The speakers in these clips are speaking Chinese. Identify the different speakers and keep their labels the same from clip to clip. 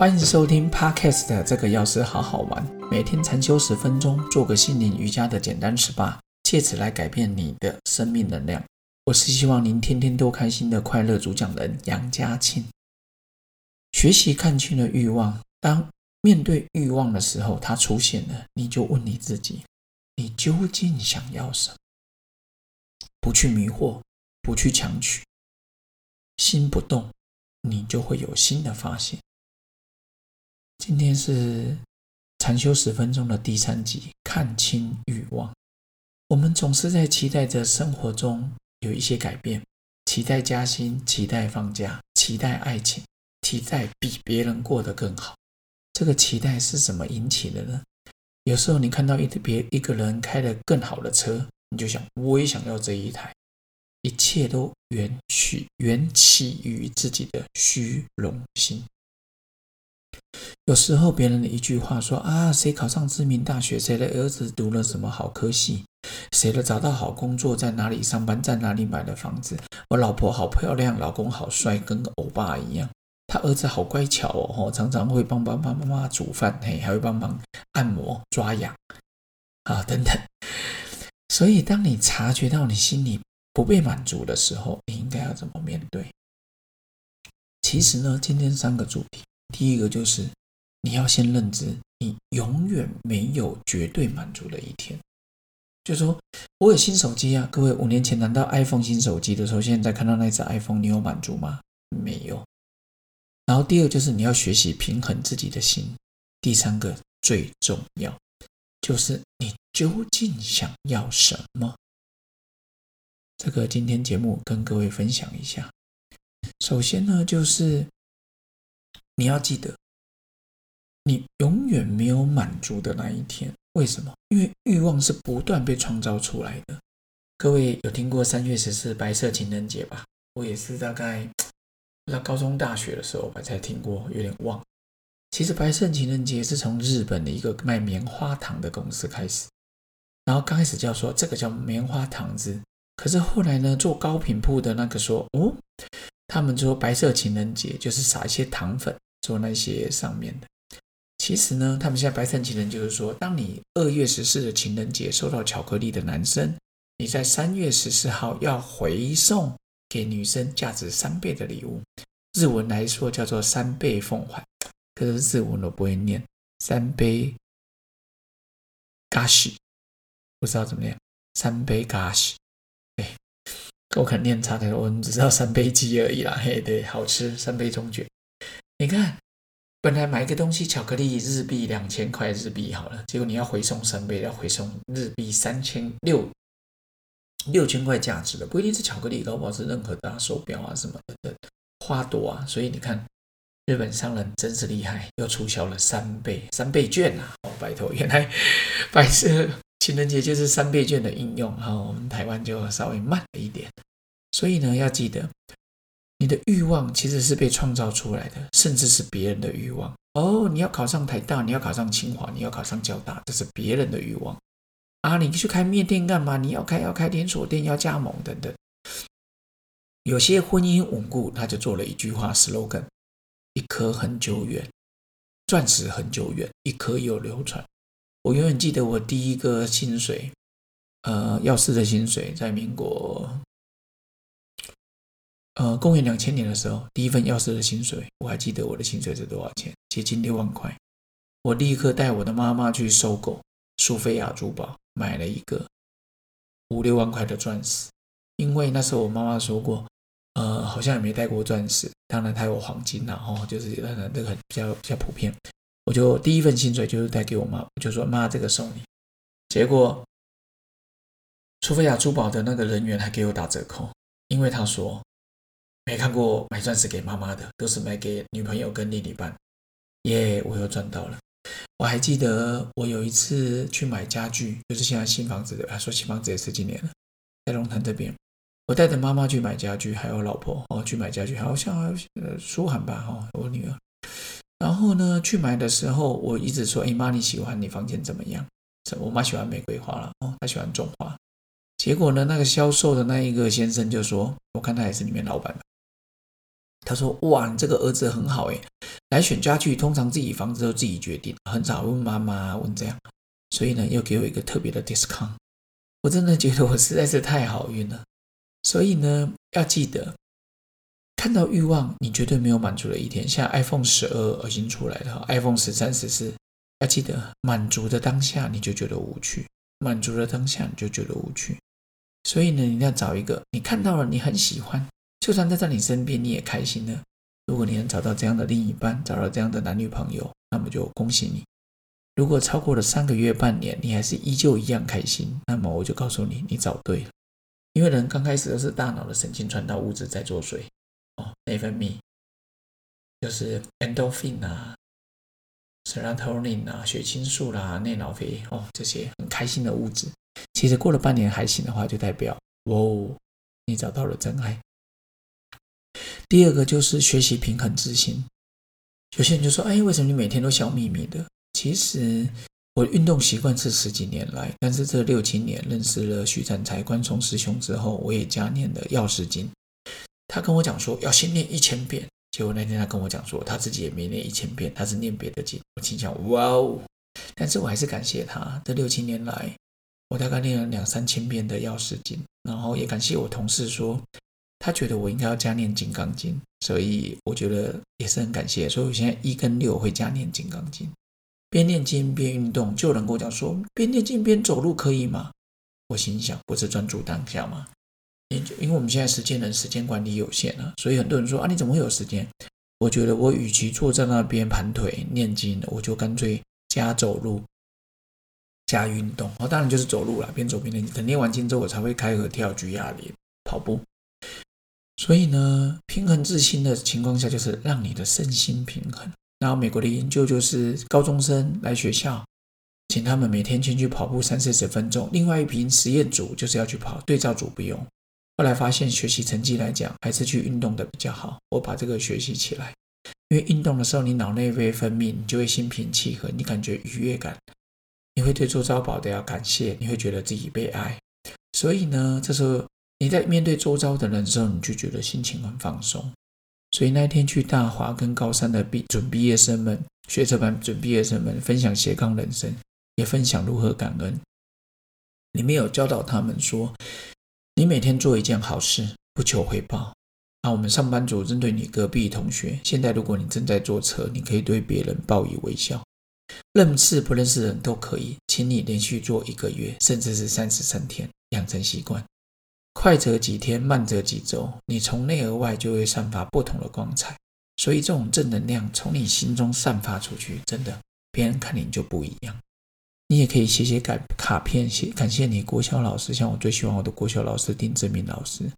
Speaker 1: 欢迎收听 Podcast 这个钥匙好好玩，每天禅修十分钟，做个心灵瑜伽的简单 SPA，借此来改变你的生命能量。我是希望您天天都开心的快乐主讲人杨家庆。学习看清了欲望，当面对欲望的时候，它出现了，你就问你自己：你究竟想要什么？不去迷惑，不去强取，心不动，你就会有新的发现。今天是禅修十分钟的第三集，看清欲望。我们总是在期待着生活中有一些改变，期待加薪，期待放假，期待爱情，期待比别人过得更好。这个期待是什么引起的呢？有时候你看到一别一个人开了更好的车，你就想我也想要这一台。一切都源起源起于自己的虚荣心。有时候别人的一句话说啊，谁考上知名大学，谁的儿子读了什么好科系，谁的找到好工作，在哪里上班，在哪里买的房子，我老婆好漂亮，老公好帅，跟欧巴一样，他儿子好乖巧哦，常常会帮帮帮妈妈煮饭，嘿，还会帮忙按摩、抓痒啊等等。所以，当你察觉到你心里不被满足的时候，你应该要怎么面对？其实呢，今天三个主题。第一个就是你要先认知，你永远没有绝对满足的一天。就说我有新手机啊，各位五年前拿到 iPhone 新手机的时候，现在看到那只 iPhone，你有满足吗？没有。然后第二就是你要学习平衡自己的心。第三个最重要就是你究竟想要什么？这个今天节目跟各位分享一下。首先呢，就是。你要记得，你永远没有满足的那一天。为什么？因为欲望是不断被创造出来的。各位有听过三月十四白色情人节吧？我也是大概在高中、大学的时候吧才听过，有点忘。其实白色情人节是从日本的一个卖棉花糖的公司开始，然后刚开始叫说这个叫棉花糖子，可是后来呢，做高品铺的那个说哦，他们说白色情人节就是撒一些糖粉。做那些上面的，其实呢，他们现在白色情人就是说，当你二月十四的情人节收到巧克力的男生，你在三月十四号要回送给女生价值三倍的礼物。日文来说叫做三倍奉还，可是日文我不会念，三倍嘎西，不知道怎么念，三倍嘎西，哎，我可能念差太多，我只知道三杯鸡而已啦，嘿，对，好吃，三杯中卷。你看，本来买一个东西，巧克力日币两千块日币好了，结果你要回送三倍，要回送日币三千六六千块价值的，不一定是巧克力，搞不好是任何的手表啊什么的花朵啊。所以你看，日本商人真是厉害，又促销了三倍三倍券啊！哦，拜托，原来白色情人节就是三倍券的应用哈，我们台湾就稍微慢了一点。所以呢，要记得。你的欲望其实是被创造出来的，甚至是别人的欲望哦。你要考上台大，你要考上清华，你要考上交大，这是别人的欲望啊。你去开面店干嘛？你要开要开连锁店，要加盟等等。有些婚姻稳固，他就做了一句话 slogan：一颗很久远，钻石很久远，一颗有流传。我永远记得我第一个薪水，呃，药师的薪水，在民国。呃，公元两千年的时候，第一份药师的薪水，我还记得我的薪水是多少钱，接近六万块。我立刻带我的妈妈去收购苏菲亚珠宝，买了一个五六万块的钻石。因为那时候我妈妈说过，呃，好像也没戴过钻石，当然她有黄金然后就是那个那个比较比较普遍。我就第一份薪水就是带给我妈，我就说妈，这个送你。结果苏菲亚珠宝的那个人员还给我打折扣，因为他说。没看过买钻石给妈妈的，都是买给女朋友跟另一半。耶，我又赚到了！我还记得我有一次去买家具，就是现在新房子的，说新房子也十几年了，在龙潭这边，我带着妈妈去买家具，还有老婆哦去买家具，好像呃舒涵吧哈，我女儿。然后呢，去买的时候，我一直说：“哎妈，你喜欢你房间怎么样？”我妈喜欢玫瑰花了哦，她喜欢种花。结果呢，那个销售的那一个先生就说：“我看他也是里面老板。”他说：“哇，你这个儿子很好诶，来选家具，通常自己房子都自己决定，很少问妈妈问这样，所以呢，又给我一个特别的 discount。我真的觉得我实在是太好运了。所以呢，要记得，看到欲望，你绝对没有满足的一天。像 iPhone 十二已经出来了，iPhone 十三、十四，要记得满足的当下，你就觉得无趣；满足的当下，你就觉得无趣。所以呢，你要找一个你看到了，你很喜欢。”就算在在你身边，你也开心了。如果你能找到这样的另一半，找到这样的男女朋友，那么就恭喜你。如果超过了三个月、半年，你还是依旧一样开心，那么我就告诉你，你找对了。因为人刚开始都是大脑的神经传导物质在作祟哦，内分泌就是 endorphin 啊、serotonin 啊、血清素啦、内脑啡哦，这些很开心的物质。其实过了半年还行的话，就代表哦，你找到了真爱。第二个就是学习平衡自信。有些人就说：“哎，为什么你每天都笑眯眯的？”其实我运动习惯是十几年来，但是这六七年认识了徐展才关崇师兄之后，我也加念了药师经。他跟我讲说要先念一千遍，结果那天他跟我讲说他自己也没念一千遍，他是念别的经。我心想：“哇哦！”但是我还是感谢他。这六七年来，我大概念了两三千遍的药师经，然后也感谢我同事说。他觉得我应该要加念《金刚经》，所以我觉得也是很感谢。所以我现在一跟六会加念《金刚经》，边念经边运动。就有人跟我讲说，边念经边走路可以吗？我心想，不是专注当下吗？因因为我们现在时间的时间管理有限啊，所以很多人说啊，你怎么会有时间？我觉得我与其坐在那边盘腿念经，我就干脆加走路加运动。哦，当然就是走路了，边走边念。等念完经之后，我才会开合跳、举哑铃、跑步。所以呢，平衡自心的情况下，就是让你的身心平衡。然后美国的研究就是，高中生来学校，请他们每天先去跑步三四十分钟。另外一瓶实验组就是要去跑，对照组不用。后来发现学习成绩来讲，还是去运动的比较好。我把这个学习起来，因为运动的时候，你脑内啡分泌，你就会心平气和，你感觉愉悦感，你会对周遭宝的要感谢，你会觉得自己被爱。所以呢，这时候。你在面对周遭的人的时候，你就觉得心情很放松。所以那天去大华跟高三的毕准毕业生们、学车班准毕业生们分享斜杠人生，也分享如何感恩。里面有教导他们说：你每天做一件好事，不求回报。那我们上班族针对你隔壁同学，现在如果你正在坐车，你可以对别人报以微笑。认识不认识人都可以，请你连续做一个月，甚至是三十三天，养成习惯。快则几天，慢则几周，你从内而外就会散发不同的光彩。所以这种正能量从你心中散发出去，真的，别人看你就不一样。你也可以写写卡卡片，写感谢你国小老师，像我最喜欢我的国小老师丁志明老师。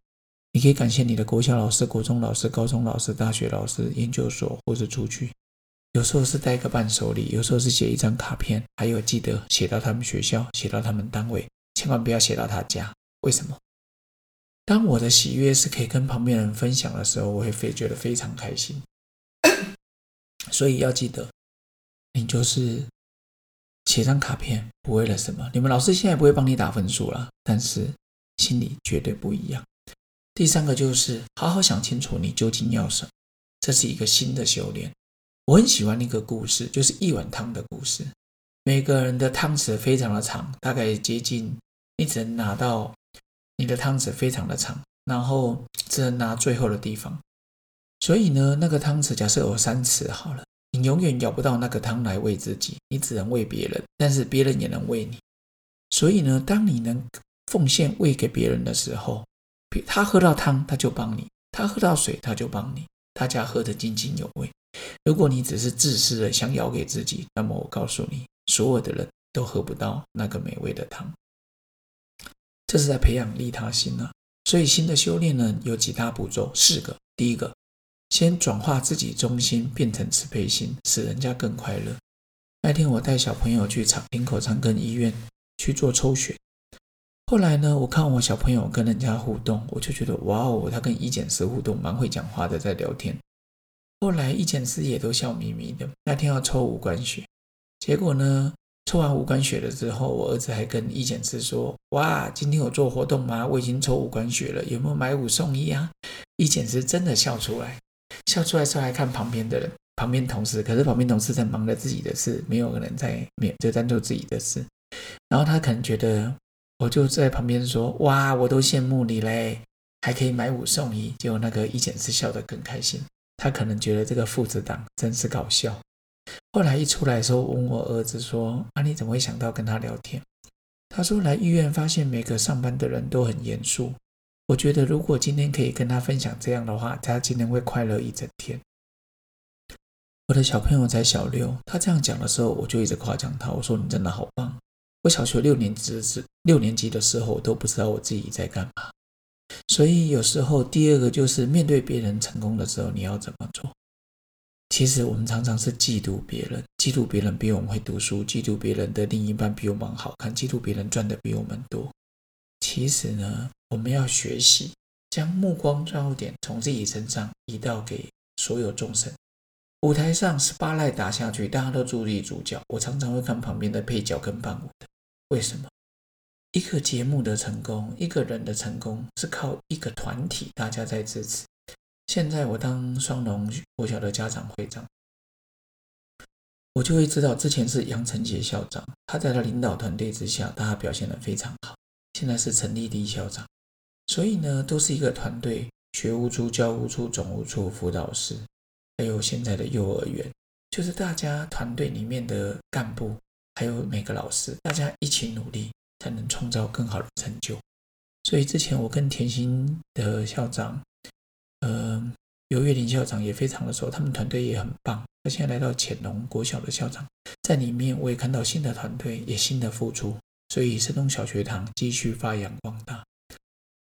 Speaker 1: 你可以感谢你的国小老师、国中老师、高中老师、大学老师、研究所，或者出去。有时候是带个伴手礼，有时候是写一张卡片，还有记得写到他们学校，写到他们单位，千万不要写到他家。为什么？当我的喜悦是可以跟旁边人分享的时候，我会非觉得非常开心。所以要记得，你就是写张卡片，不为了什么。你们老师现在不会帮你打分数了，但是心里绝对不一样。第三个就是好好想清楚你究竟要什么，这是一个新的修炼。我很喜欢那个故事，就是一碗汤的故事。每个人的汤匙非常的长，大概接近，你只能拿到。你的汤匙非常的长，然后只能拿最后的地方，所以呢，那个汤匙假设有三匙好了，你永远舀不到那个汤来喂自己，你只能喂别人，但是别人也能喂你。所以呢，当你能奉献喂给别人的时候，他喝到汤他就帮你，他喝到水他就帮你，大家喝得津津有味。如果你只是自私的想舀给自己，那么我告诉你，所有的人都喝不到那个美味的汤。这是在培养利他心呢，所以新的修炼呢有几大步骤，四个。第一个，先转化自己中心，变成慈悲心，使人家更快乐。那天我带小朋友去长林口长庚医院去做抽血，后来呢，我看我小朋友跟人家互动，我就觉得哇哦，他跟医检师互动蛮会讲话的，在聊天。后来医检师也都笑眯眯的。那天要抽五管血，结果呢？抽完五管血了之后，我儿子还跟医检师说：“哇，今天有做活动吗？我已经抽五管血了，有没有买五送一啊？”医检师真的笑出来，笑出来时候还看旁边的人，旁边同事，可是旁边同事在忙着自己的事，没有人在，没有就在做自己的事。然后他可能觉得，我就在旁边说：“哇，我都羡慕你嘞，还可以买五送一。”结果那个一剪是笑得更开心。他可能觉得这个父子档真是搞笑。后来一出来的时候，问我儿子说：“啊，你怎么会想到跟他聊天？”他说：“来医院发现每个上班的人都很严肃。我觉得如果今天可以跟他分享这样的话，他今天会快乐一整天。”我的小朋友才小六，他这样讲的时候，我就一直夸奖他。我说：“你真的好棒！我小学六年级时，六年级的时候，我都不知道我自己在干嘛。”所以有时候，第二个就是面对别人成功的时候，你要怎么做？其实我们常常是嫉妒别人，嫉妒别人比我们会读书，嫉妒别人的另一半比我们好看，嫉妒别人赚的比我们多。其实呢，我们要学习将目光焦点从自己身上移到给所有众生。舞台上是八赖打下去，大家都注意主角，我常常会看旁边的配角跟伴舞的，为什么？一个节目的成功，一个人的成功是靠一个团体，大家在支持。现在我当双龙国小的家长会长，我就会知道，之前是杨成杰校长，他在他领导团队之下，大家表现得非常好。现在是陈立立校长，所以呢，都是一个团队，学务处、教务处、总务处、辅导室，还有现在的幼儿园，就是大家团队里面的干部，还有每个老师，大家一起努力。才能创造更好的成就。所以之前我跟甜心的校长，呃，刘月林校长也非常的熟，他们团队也很棒。他现在来到潜龙国小的校长，在里面我也看到新的团队，也新的付出。所以神农小学堂继续发扬光大。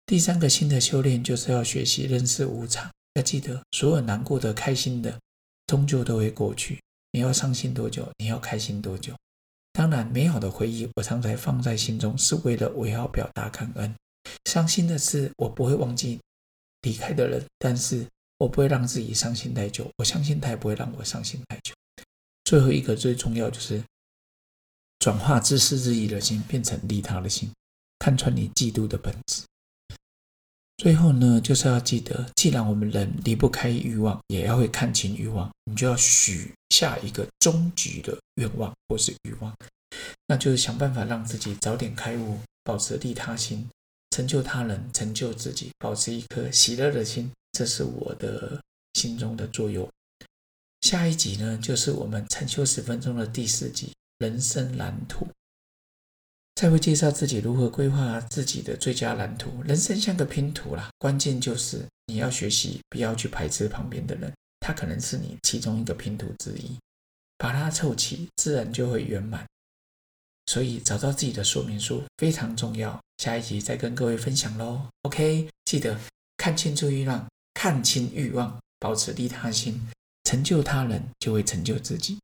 Speaker 1: 第三个新的修炼就是要学习认识无常，要记得所有难过的、开心的，终究都会过去。你要伤心多久？你要开心多久？当然，美好的回忆我常常放在心中，是为了我要表达感恩。伤心的事我不会忘记离开的人，但是我不会让自己伤心太久。我相信他也不会让我伤心太久。最后一个最重要就是转化自私自利的心，变成利他的心，看穿你嫉妒的本质。最后呢，就是要记得，既然我们人离不开欲望，也要会看清欲望，你就要许下一个终极的愿望或是欲望，那就是想办法让自己早点开悟，保持利他心，成就他人，成就自己，保持一颗喜乐的心，这是我的心中的作用。下一集呢，就是我们禅修十分钟的第四集人生蓝图。才会介绍自己如何规划自己的最佳蓝图。人生像个拼图啦，关键就是你要学习，不要去排斥旁边的人，他可能是你其中一个拼图之一，把它凑齐，自然就会圆满。所以找到自己的说明书非常重要。下一集再跟各位分享喽。OK，记得看清楚欲望，看清欲望，保持利他心，成就他人就会成就自己。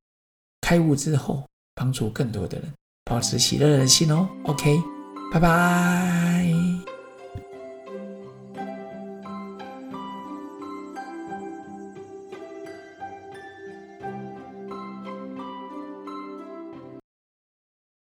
Speaker 1: 开悟之后，帮助更多的人。保持喜乐的心哦，OK，拜拜。